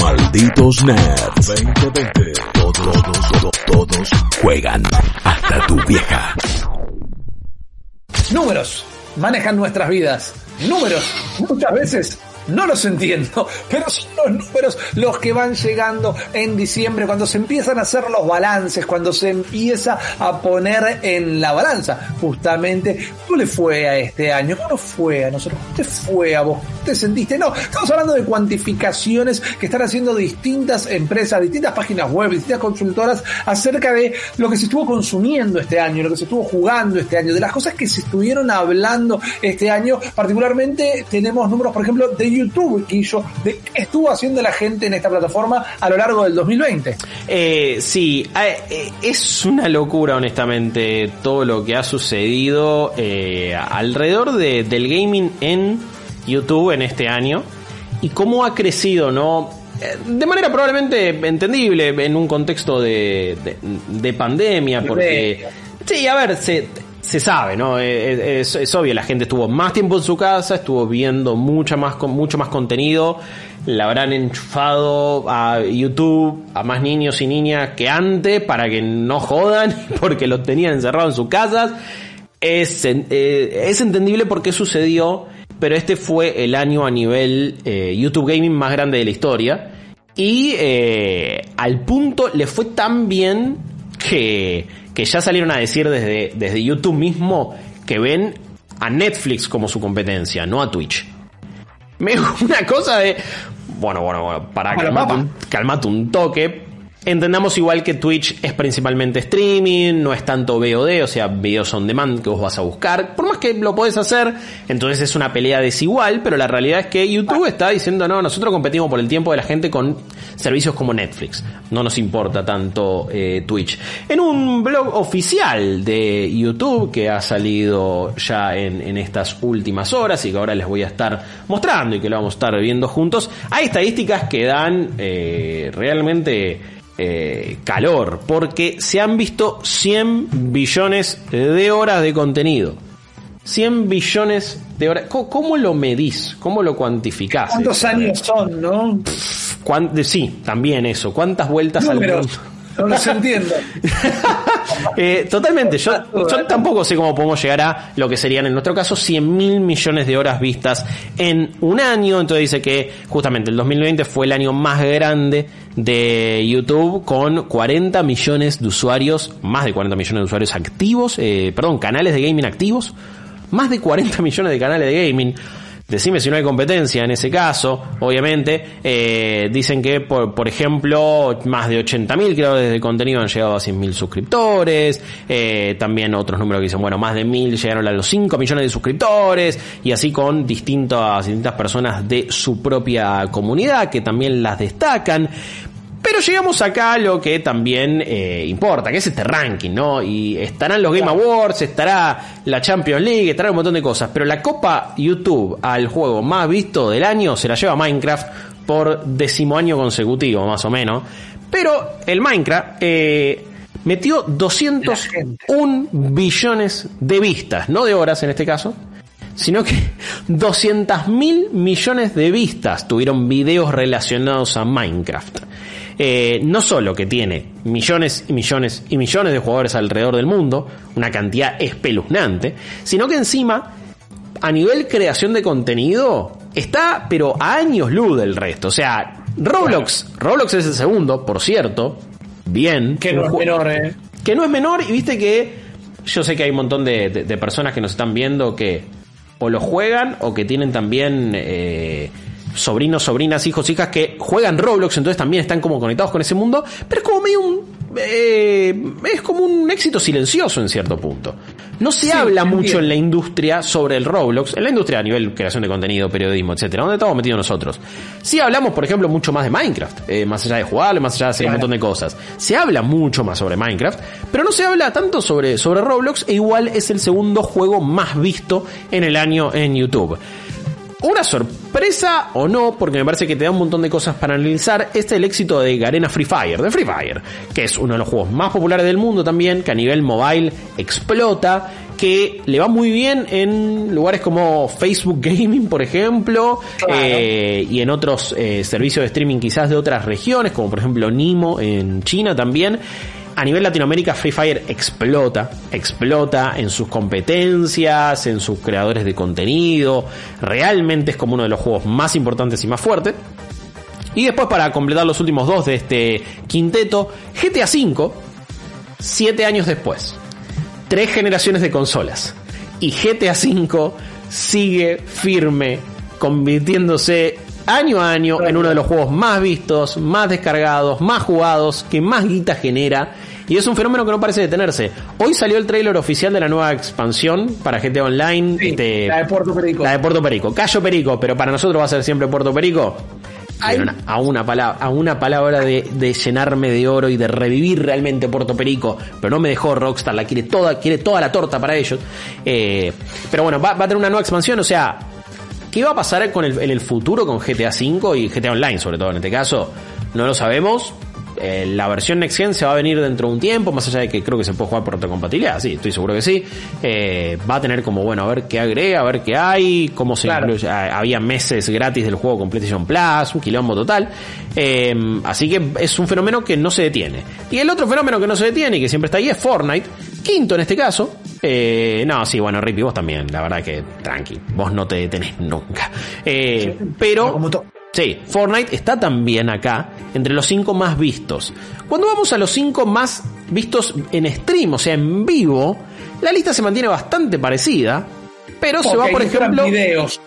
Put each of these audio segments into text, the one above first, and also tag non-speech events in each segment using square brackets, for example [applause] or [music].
Malditos Nerds 2020. Todos, todos, todos, juegan. Hasta tu vieja. Números manejan nuestras vidas. Números muchas veces no los entiendo, [laughs] pero son los números los que van llegando en diciembre cuando se empiezan a hacer los balances, cuando se empieza a poner en la balanza justamente cómo le fue a este año, cómo fue a nosotros, cómo te fue a vos, ¿Cómo te sentiste. No, estamos hablando de cuantificaciones que están haciendo distintas empresas, distintas páginas web, distintas consultoras acerca de lo que se estuvo consumiendo este año, lo que se estuvo jugando este año, de las cosas que se estuvieron hablando este año. Particularmente tenemos números, por ejemplo, de YouTube, Guillo, de qué estuvo haciendo la gente en esta plataforma a lo largo del 2020. Eh, sí, eh, es una locura, honestamente, todo lo que ha sucedido eh, alrededor de, del gaming en YouTube en este año y cómo ha crecido, ¿no? Eh, De manera probablemente entendible en un contexto de, de, de pandemia, porque... Sí, a ver, se, se sabe, ¿no? Eh, Es, es obvio, la gente estuvo más tiempo en su casa, estuvo viendo mucha más, mucho más contenido, la habrán enchufado a YouTube a más niños y niñas que antes para que no jodan, [laughs] porque los tenían encerrados en sus casas. Es, eh, es entendible por qué sucedió, pero este fue el año a nivel eh, YouTube Gaming más grande de la historia. Y eh, al punto le fue tan bien que, que ya salieron a decir desde, desde YouTube mismo que ven a Netflix como su competencia, no a Twitch. Me [laughs] una cosa de. Bueno, bueno, bueno, para calmate un, calmate un toque. Entendamos igual que Twitch es principalmente streaming, no es tanto VOD, o sea, videos on demand que vos vas a buscar. Por más que lo podés hacer, entonces es una pelea desigual, pero la realidad es que YouTube está diciendo, no, nosotros competimos por el tiempo de la gente con servicios como Netflix. No nos importa tanto eh, Twitch. En un blog oficial de YouTube que ha salido ya en, en estas últimas horas y que ahora les voy a estar mostrando y que lo vamos a estar viendo juntos, hay estadísticas que dan eh, realmente eh, calor, porque se han visto 100 billones de horas de contenido. 100 billones de horas. ¿Cómo, cómo lo medís? ¿Cómo lo cuantificás? ¿Cuántos años son, no? ¿Cuán- de- sí, también eso. ¿Cuántas vueltas al mundo? No los entiendo. [laughs] Eh, totalmente, yo, tampoco sé cómo podemos llegar a lo que serían en nuestro caso 100 mil millones de horas vistas en un año. Entonces dice que justamente el 2020 fue el año más grande de YouTube con 40 millones de usuarios, más de 40 millones de usuarios activos, eh, perdón, canales de gaming activos, más de 40 millones de canales de gaming. Decime si no hay competencia en ese caso, obviamente. Eh, dicen que, por, por ejemplo, más de 80.000 creadores de contenido han llegado a 100.000 suscriptores. Eh, también otros números que dicen, bueno, más de 1.000 llegaron a los 5 millones de suscriptores. Y así con distintas, distintas personas de su propia comunidad que también las destacan. Pero llegamos acá a lo que también eh, importa, que es este ranking, ¿no? Y estarán los Game Awards, estará la Champions League, estará un montón de cosas. Pero la Copa YouTube al juego más visto del año se la lleva Minecraft por décimo año consecutivo, más o menos. Pero el Minecraft eh, metió 201 billones de vistas, no de horas en este caso, sino que [laughs] 200 mil millones de vistas tuvieron videos relacionados a Minecraft. Eh, no solo que tiene millones y millones y millones de jugadores alrededor del mundo, una cantidad espeluznante, sino que encima, a nivel creación de contenido, está pero a años luz del resto. O sea, Roblox, Roblox es el segundo, por cierto, bien. Que no es menor, eh. que no es menor y viste que yo sé que hay un montón de, de- de personas que nos están viendo que o lo juegan o que tienen también eh, sobrinos, sobrinas, hijos, hijas que juegan Roblox, entonces también están como conectados con ese mundo, pero es como medio un eh, es como un éxito silencioso en cierto punto. No se habla mucho en la industria sobre el Roblox, en la industria a nivel creación de contenido, periodismo, etcétera, donde estamos metidos nosotros. Sí hablamos, por ejemplo, mucho más de Minecraft, eh, más allá de jugarlo, más allá de hacer un montón de cosas. Se habla mucho más sobre Minecraft, pero no se habla tanto sobre, sobre Roblox, e igual es el segundo juego más visto en el año en YouTube una sorpresa o no, porque me parece que te da un montón de cosas para analizar, este es el éxito de Garena Free Fire, de Free Fire, que es uno de los juegos más populares del mundo también, que a nivel mobile explota, que le va muy bien en lugares como Facebook Gaming, por ejemplo, eh, y en otros eh, servicios de streaming quizás de otras regiones, como por ejemplo Nimo en China también a nivel Latinoamérica Free Fire explota, explota en sus competencias, en sus creadores de contenido, realmente es como uno de los juegos más importantes y más fuertes. Y después para completar los últimos dos de este quinteto, GTA V, siete años después, tres generaciones de consolas, y GTA V sigue firme, convirtiéndose año a año en uno de los juegos más vistos, más descargados, más jugados, que más guita genera. Y es un fenómeno que no parece detenerse. Hoy salió el tráiler oficial de la nueva expansión para GTA Online. de, la de Puerto Perico. La de Puerto Perico. Cayo Perico, pero para nosotros va a ser siempre Puerto Perico. a una palabra, a una palabra de, llenarme de oro y de revivir realmente Puerto Perico, pero no me dejó Rockstar, la quiere toda, quiere toda la torta para ellos. Eh, pero bueno, va, va, a tener una nueva expansión, o sea, ¿Qué va a pasar con el, en el futuro con GTA V y GTA Online, sobre todo en este caso? No lo sabemos. Eh, la versión Next Gen se va a venir dentro de un tiempo, más allá de que creo que se puede jugar por retrocompatibilidad, sí, estoy seguro que sí. Eh, va a tener como, bueno, a ver qué agrega, a ver qué hay, cómo se incluye. Ah, había meses gratis del juego con PlayStation Plus, un quilombo total. Eh, así que es un fenómeno que no se detiene. Y el otro fenómeno que no se detiene y que siempre está ahí es Fortnite, quinto en este caso, eh, no, sí, bueno, Rippy, vos también, la verdad que tranqui, vos no te detenés nunca. Eh, pero, sí, Fortnite está también acá, entre los cinco más vistos. Cuando vamos a los cinco más vistos en stream, o sea, en vivo, la lista se mantiene bastante parecida, pero se va, por ejemplo... Videos.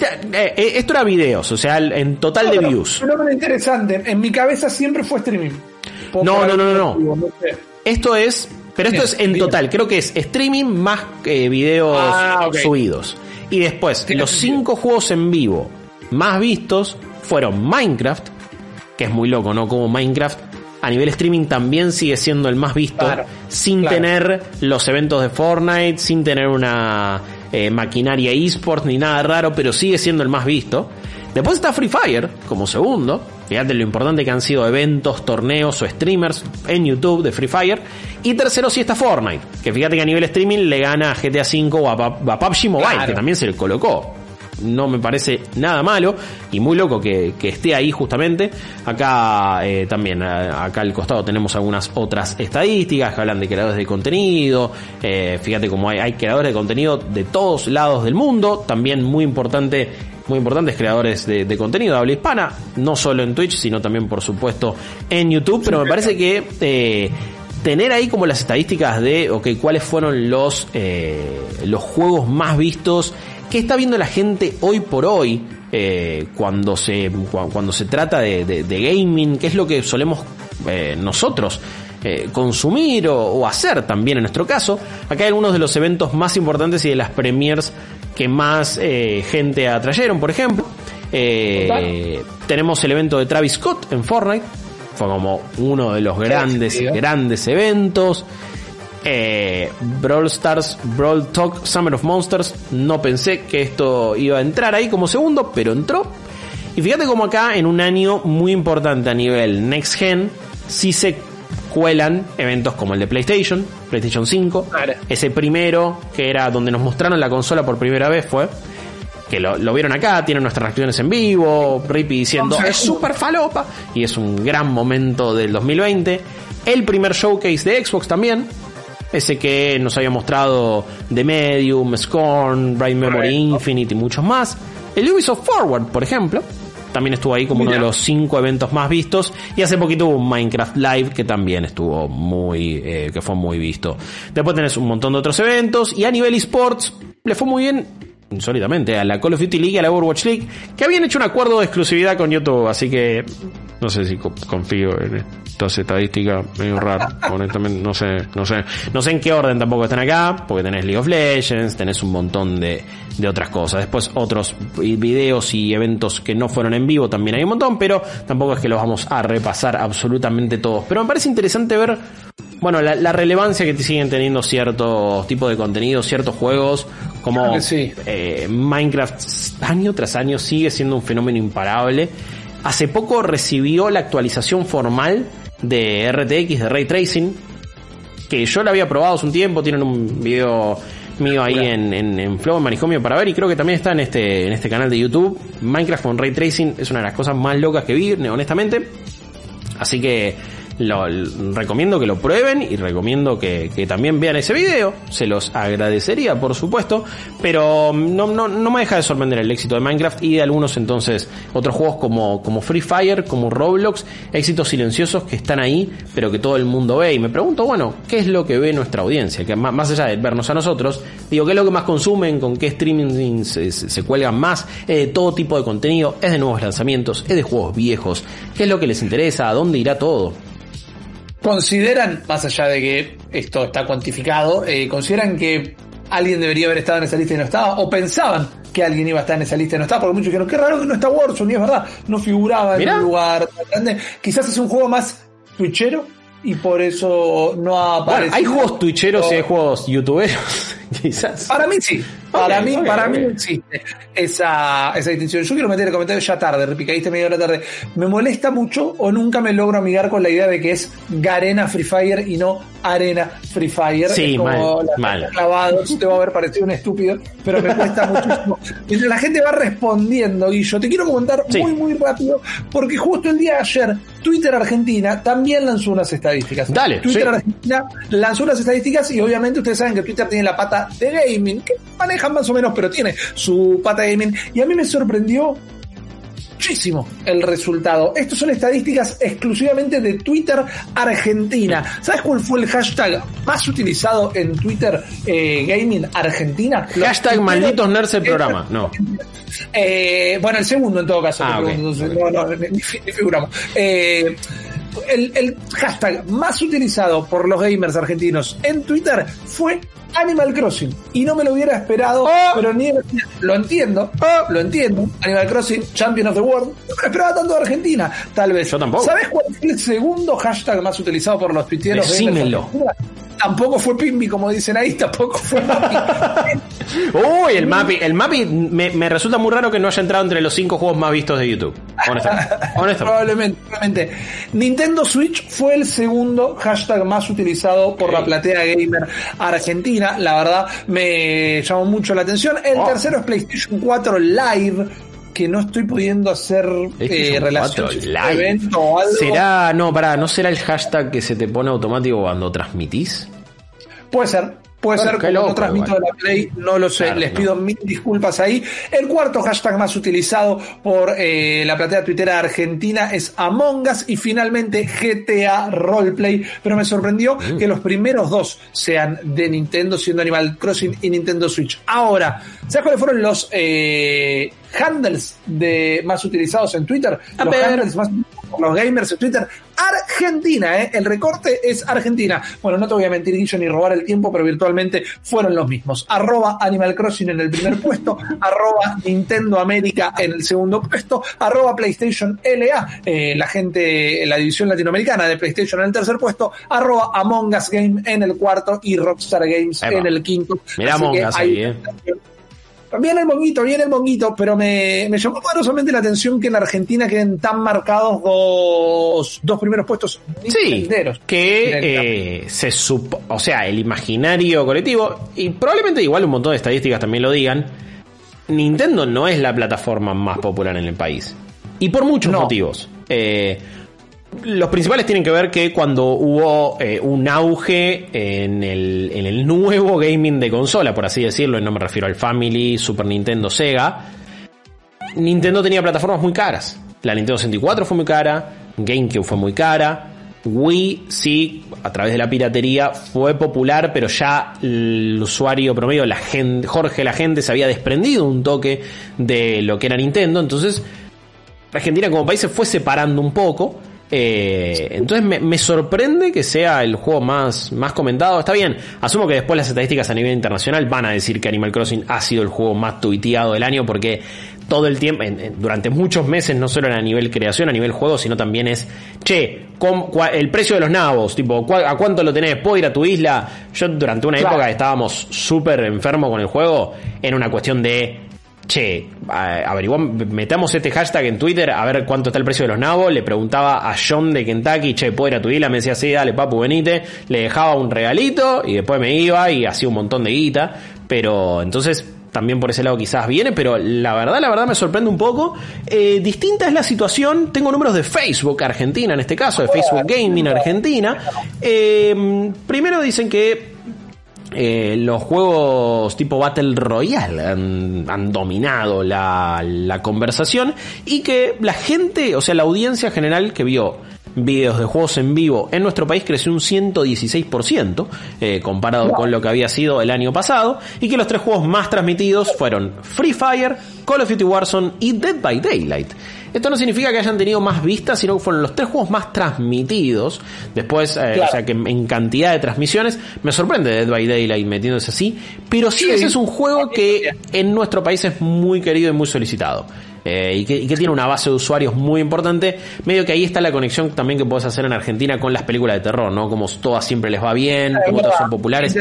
Eh, eh, esto era videos, o sea, en total de views. Fenómeno interesante. En mi cabeza siempre fue streaming. No, no, no, no, no. Esto es pero esto es en total, creo que es streaming más eh, videos ah, subidos. Y después, los cinco juegos en vivo más vistos fueron Minecraft, que es muy loco, ¿no? Como Minecraft a nivel streaming también sigue siendo el más visto, sin tener los eventos de Fortnite, sin tener una eh, maquinaria esports ni nada raro, pero sigue siendo el más visto. Después está Free Fire como segundo. Fíjate lo importante que han sido eventos, torneos o streamers en YouTube de Free Fire. Y tercero sí está Fortnite, que fíjate que a nivel streaming le gana a GTA V o a, PUBG Mobile, que también se le colocó. No me parece nada malo y muy loco que, esté ahí justamente. Acá eh, también, acá al costado tenemos algunas otras estadísticas que hablan de creadores de contenido. Eh, fíjate cómo hay, hay creadores de contenido de todos lados del mundo. También muy importante muy importantes creadores de, contenido de habla hispana, no solo en Twitch, sino también por supuesto en YouTube, pero me parece que eh, tener ahí como las estadísticas de, ok, cuáles fueron los, eh, los juegos más vistos, qué está viendo la gente hoy por hoy, eh, cuando se cuando se trata de, gaming, qué es lo que solemos nosotros consumir o, o, hacer también en nuestro caso. Acá hay algunos de los eventos más importantes y de las premiers que más eh, gente atrayeron, por ejemplo. Eh, tenemos el evento de Travis Scott en Fortnite. Fue como uno de los grandes, grandes eventos. Eh, Brawl Stars, Brawl Talk, Summer of Monsters. No pensé que esto iba a entrar ahí como segundo, pero entró. Y fíjate como acá, en un año muy importante a nivel Next Gen, sí se cuelan eventos como el de PlayStation, PlayStation 5. Ese primero, que era donde nos mostraron la consola por primera vez, fue. Que lo, vieron acá, tienen nuestras reacciones en vivo, Rippy diciendo es súper falopa, y es un gran momento del 2020. El primer showcase de Xbox también, ese que nos había mostrado The Medium, Scorn, Bright Memory Infinite y muchos más. El Ubisoft Forward, por ejemplo, también estuvo ahí como uno de los cinco eventos más vistos. Y hace poquito hubo un Minecraft Live que también estuvo muy, eh, que fue muy visto. Después tenés un montón de otros eventos. Y a nivel esports, le fue muy bien insólitamente a la Call of Duty League y a la Overwatch League, que habían hecho un acuerdo de exclusividad con YouTube, así que No sé si confío en estas estadísticas, medio raro, [laughs] honestamente, no sé, no sé, no sé en qué orden tampoco están acá, porque tenés League of Legends, tenés un montón de, de otras cosas. Después otros videos y eventos que no fueron en vivo también hay un montón, pero tampoco es que los vamos a repasar absolutamente todos. Pero me parece interesante ver bueno, la, relevancia que siguen teniendo ciertos tipos de contenido, ciertos juegos, como eh, Minecraft año tras año sigue siendo un fenómeno imparable. Hace poco recibió la actualización formal de RTX de Ray Tracing, que yo la había probado hace un tiempo, tienen un video mío ahí en, en, Flow, en Manicomio para ver y creo que también está en este, en este canal de YouTube. Minecraft con Ray Tracing es una de las cosas más locas que vi, honestamente. Así que lo, recomiendo que lo prueben y recomiendo que, también vean ese video. Se los agradecería, por supuesto. Pero no, no, no me deja de sorprender el éxito de Minecraft y de algunos entonces otros juegos como, como Free Fire, como Roblox, éxitos silenciosos que están ahí, pero que todo el mundo ve. Y me pregunto, bueno, ¿qué es lo que ve nuestra audiencia? Que más, allá de vernos a nosotros, digo, ¿qué es lo que más consumen? ¿Con qué streaming se, cuelgan más? Es de todo tipo de contenido, es de nuevos lanzamientos, es de juegos viejos. ¿Qué es lo que les interesa? ¿A dónde irá todo? Consideran, más allá de que esto está cuantificado, eh, consideran que alguien debería haber estado en esa lista y no estaba, o pensaban que alguien iba a estar en esa lista y no estaba, porque muchos dijeron, qué raro que no está Warzone, y es verdad, no figuraba en un lugar grande. Quizás es un juego más twitchero, y por eso no aparece. hay juegos twitcheros y hay juegos youtuberos, quizás. Para mí sí. Para mí, para mí existe esa, esa distinción. Yo quiero meter el comentario ya tarde, repicadiste media hora tarde. Me molesta mucho o nunca me logro amigar con la idea de que es Garena Free Fire y no Arena Free Fire. Sí, mal, mal. Clavado, te va a haber parecido un estúpido, pero me cuesta muchísimo. Mientras la gente va respondiendo, y yo te quiero comentar muy, muy rápido, porque justo el día de ayer, Twitter Argentina también lanzó unas estadísticas. Dale. Twitter Argentina lanzó unas estadísticas y obviamente ustedes saben que Twitter tiene la pata de gaming, que maneja más o menos, pero tiene su pata gaming. Y a mí me sorprendió muchísimo el resultado. Estos son estadísticas exclusivamente de Twitter Argentina. ¿Sabes cuál fue el hashtag más utilizado en Twitter eh, Gaming Argentina? Hashtag malditos nerds el programa. No. Eh, bueno, el segundo en todo caso. Ah, no, no, ni, figuramos. Eh, el, el, hashtag más utilizado por los gamers argentinos en Twitter fue Animal Crossing. Y no me lo hubiera esperado, oh. pero ni lo entiendo, oh. lo entiendo. Animal Crossing, Champion of the World. No me esperaba tanto de Argentina, tal vez. Yo tampoco. ¿Sabes cuál fue el segundo hashtag más utilizado por los tuiteros? Decímelo tampoco fue Pimbi, como dicen ahí, [laughs] tampoco fue Mappy. Uy, el Mappy, el Mappy me, resulta muy raro que no haya entrado entre los cinco juegos más vistos de YouTube. Honestamente. [laughs] Probablemente, probablemente. Nintendo Switch fue el segundo hashtag más utilizado por la platea gamer argentina. La verdad, me llamó mucho la atención. El oh. tercero es PlayStation 4 Live que no estoy pudiendo hacer eh, relación evento o algo. ¿Será, no, para, no será el hashtag que se te pone automático cuando transmitís? Puede ser, Puede ser que no transmito de la Play, no lo sé. Les pido mil disculpas ahí. El cuarto hashtag más utilizado por eh, la platea tuitera argentina es Among Us y finalmente GTA Roleplay. Pero me sorprendió mm. que los primeros dos sean de Nintendo, siendo Animal Crossing y Nintendo Switch. Ahora, ¿sabes cuáles fueron los eh, handles de más utilizados en Twitter? los handles más los gamers en Twitter. Argentina, ¿eh? El recorte es Argentina. Bueno, no te voy a mentir, Guillo, ni robar el tiempo, pero virtualmente fueron los mismos. Arroba Animal Crossing en el primer puesto, [laughs] arroba Nintendo América en el segundo puesto, arroba PlayStation LA, eh, la gente, la división latinoamericana de PlayStation en el tercer puesto, arroba Among Us Game en el cuarto y Rockstar Games en el quinto. Mira Among Us ahí, ¿eh? Viene el monguito, viene el monguito, pero me, me llamó poderosamente la atención que en Argentina queden tan marcados dos, dos primeros puestos sí, que eh, se supo, o sea, el imaginario colectivo, y probablemente igual un montón de estadísticas también lo digan, Nintendo no es la plataforma más popular en el país. Y por muchos motivos. Eh, los principales tienen que ver que cuando hubo eh, un auge en el, nuevo gaming de consola, por así decirlo, no me refiero al Family, Super Nintendo, Sega, Nintendo tenía plataformas muy caras. La Nintendo 64 fue muy cara, GameCube fue muy cara, Wii sí, a través de la piratería fue popular, pero ya el usuario promedio, la gente, Jorge, la gente se había desprendido un toque de lo que era Nintendo, entonces Argentina como país se fue separando un poco. Eh, entonces me, me sorprende que sea el juego más, más comentado. Está bien, asumo que después las estadísticas a nivel internacional van a decir que Animal Crossing ha sido el juego más tuiteado del año porque todo el tiempo, en- en- durante muchos meses, no solo a nivel creación, a nivel juego, sino también es, che, com- cua- el precio de los nabos, tipo, cua- ¿a cuánto lo tenés? ¿Puedo ir a tu isla? Yo durante una Claro. época estábamos súper enfermos con el juego, era una cuestión de, che, averiguamos, metamos este hashtag en Twitter a ver cuánto está el precio de los nabos, le preguntaba a John de Kentucky, che, ¿puedo ir a tu isla? Me decía, sí, dale, papu, venite, le dejaba un regalito y después me iba y hacía un montón de guita, pero entonces también por ese lado quizás viene, pero la verdad, la verdad me sorprende un poco. Eh, distinta es la situación, tengo números de Facebook Argentina, en este caso, de Facebook Gaming Argentina. Eh, primero dicen que eh, los juegos tipo Battle Royale han, dominado la, la conversación y que la gente, o sea, la audiencia general que vio videos de juegos en vivo en nuestro país creció un 116% eh, comparado con lo que había sido el año pasado y que los tres juegos más transmitidos fueron Free Fire, Call of Duty Warzone y Dead by Daylight. Esto no significa que hayan tenido más vistas, sino que fueron los tres juegos más transmitidos. Después, eh, Claro. o sea que en cantidad de transmisiones, me sorprende Dead by Daylight metiéndose así, pero sí, Sí. ese es un juego que en nuestro país es muy querido y muy solicitado. Eh, y, que, y que tiene una base de usuarios muy importante. Medio que ahí está la conexión también que puedes hacer en Argentina con las películas de terror, ¿no? Como todas siempre les va bien, como todas son populares.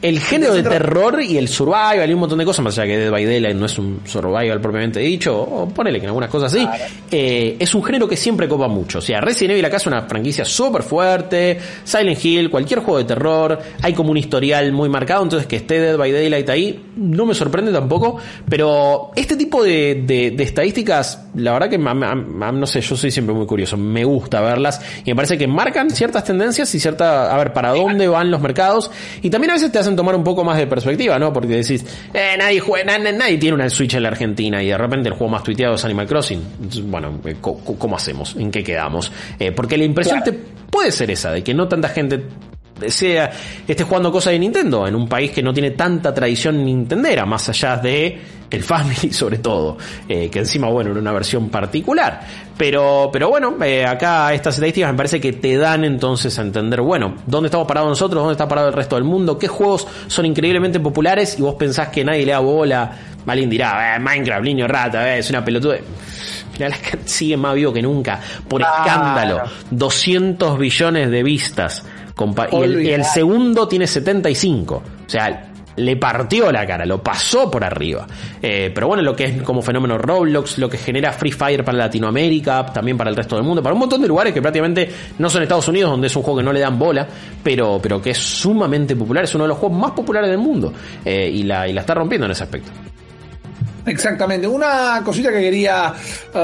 El género de terror y el survival y un montón de cosas, más allá que Dead by Daylight no es un survival propiamente dicho, o ponele que en algunas cosas sí, eh, es un género que siempre copa mucho. O sea, Resident Evil acá es una franquicia súper fuerte, Silent Hill, cualquier juego de terror, hay como un historial muy marcado, entonces que esté Dead by Daylight ahí no me sorprende tampoco, pero este tipo de, de- de estadísticas, la verdad que no sé, yo soy siempre muy curioso, me gusta verlas y me parece que marcan ciertas tendencias y cierta, a ver, para dónde van los mercados y también a veces te hacen tomar un poco más de perspectiva, ¿no? Porque decís, eh, nadie juega, nadie tiene una Switch en la Argentina y de repente el juego más tuiteado es Animal Crossing. Bueno, eh, ¿cómo hacemos? ¿En qué quedamos? Eh, porque la impresión Claro. te puede ser esa, de que no tanta gente sea esté jugando cosas de Nintendo en un país que no tiene tanta tradición nintendera, más allá de el Family [laughs] sobre todo, eh, que encima bueno era una versión particular, pero pero bueno eh, acá estas estadísticas me parece que te dan entonces a entender bueno dónde estamos parados nosotros, dónde está parado el resto del mundo, qué juegos son increíblemente populares y vos pensás que nadie le da bola, alguien dirá "Eh, Minecraft, niño rata, eh, es una pelotuda. Mirá, sigue más vivo que nunca, por escándalo, 200 billones de vistas. Y el, segundo tiene 75. O sea, le partió la cara, lo pasó por arriba. Eh, pero bueno, lo que es como fenómeno Roblox, lo que genera Free Fire para Latinoamérica, también para el resto del mundo, para un montón de lugares que prácticamente no son Estados Unidos, donde es un juego que no le dan bola, pero, pero que es sumamente popular, es uno de los juegos más populares del mundo. Eh, y, la, y la está rompiendo en ese aspecto. Exactamente. Una cosita que quería uh,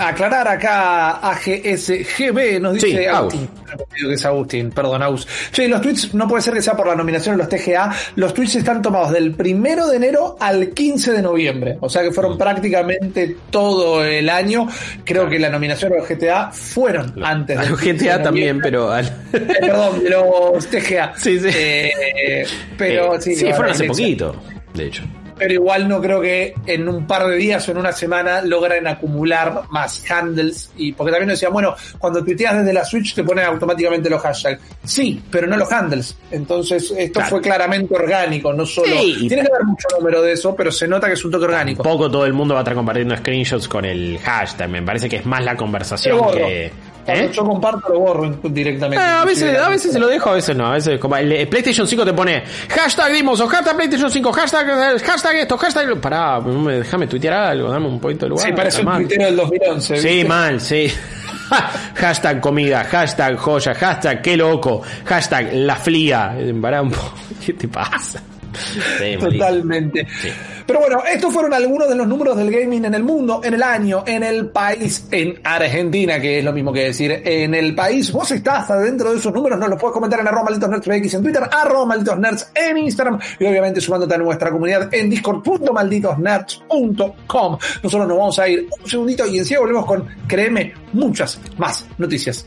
aclarar acá AGSGB nos dice Sí, Agustín. Que es Agustín, perdón, Agus. Che, los tweets no puede ser que sea por la nominación de los TGA. Los tweets están tomados del primero de enero al 15 de noviembre. O sea que fueron prácticamente todo el año. Creo que la nominación de los GTA fueron antes A los 15 de GTA también, pero... al- Eh, perdón, de los TGA. [laughs] Sí, sí. Eh, pero sí, sí, fueron hace poquito, de hecho. Pero igual no creo que en un par de días o en una semana logren acumular más handles y porque también decían, bueno, cuando tuiteas desde la Switch te ponen automáticamente los hashtags. Sí, pero no los handles. Entonces, esto Claro. fue claramente orgánico, no solo. Sí, Tiene que haber mucho número de eso, pero se nota que es un toque orgánico. Poco todo el mundo va a estar compartiendo screenshots con el hashtag. Me parece que es más la conversación que. ¿Eh? yo comparto lo borro directamente. Eh, a veces, a veces se lo dejo, a veces no. A veces, como el, PlayStation 5 te pone hashtag Dimos o hashtag PlayStation 5, hashtag, eh, hashtag esto, hashtag. Pará, déjame tuitear algo, dame un poquito de lugar. Sí, parece un mal. tuitero del 2011. Sí, ¿viste? mal, sí. [laughs] hashtag comida, hashtag joya, hashtag qué loco, hashtag la flia. Eh, Pará un poco, [laughs] ¿qué te pasa? Sí. [laughs] Totalmente. Sí. Pero bueno, estos fueron algunos de los números del gaming en el mundo, en el año, en el país, en Argentina, que es lo mismo que decir en el país. Vos estás adentro de esos números, nos los puedes comentar en arroba malditos nerds PX en Twitter, arroba malditos nerds en Instagram y obviamente sumándote a nuestra comunidad en discord.malditosnerds.com. Nosotros nos vamos a ir un segundito y enseguida volvemos con, créeme, muchas más noticias.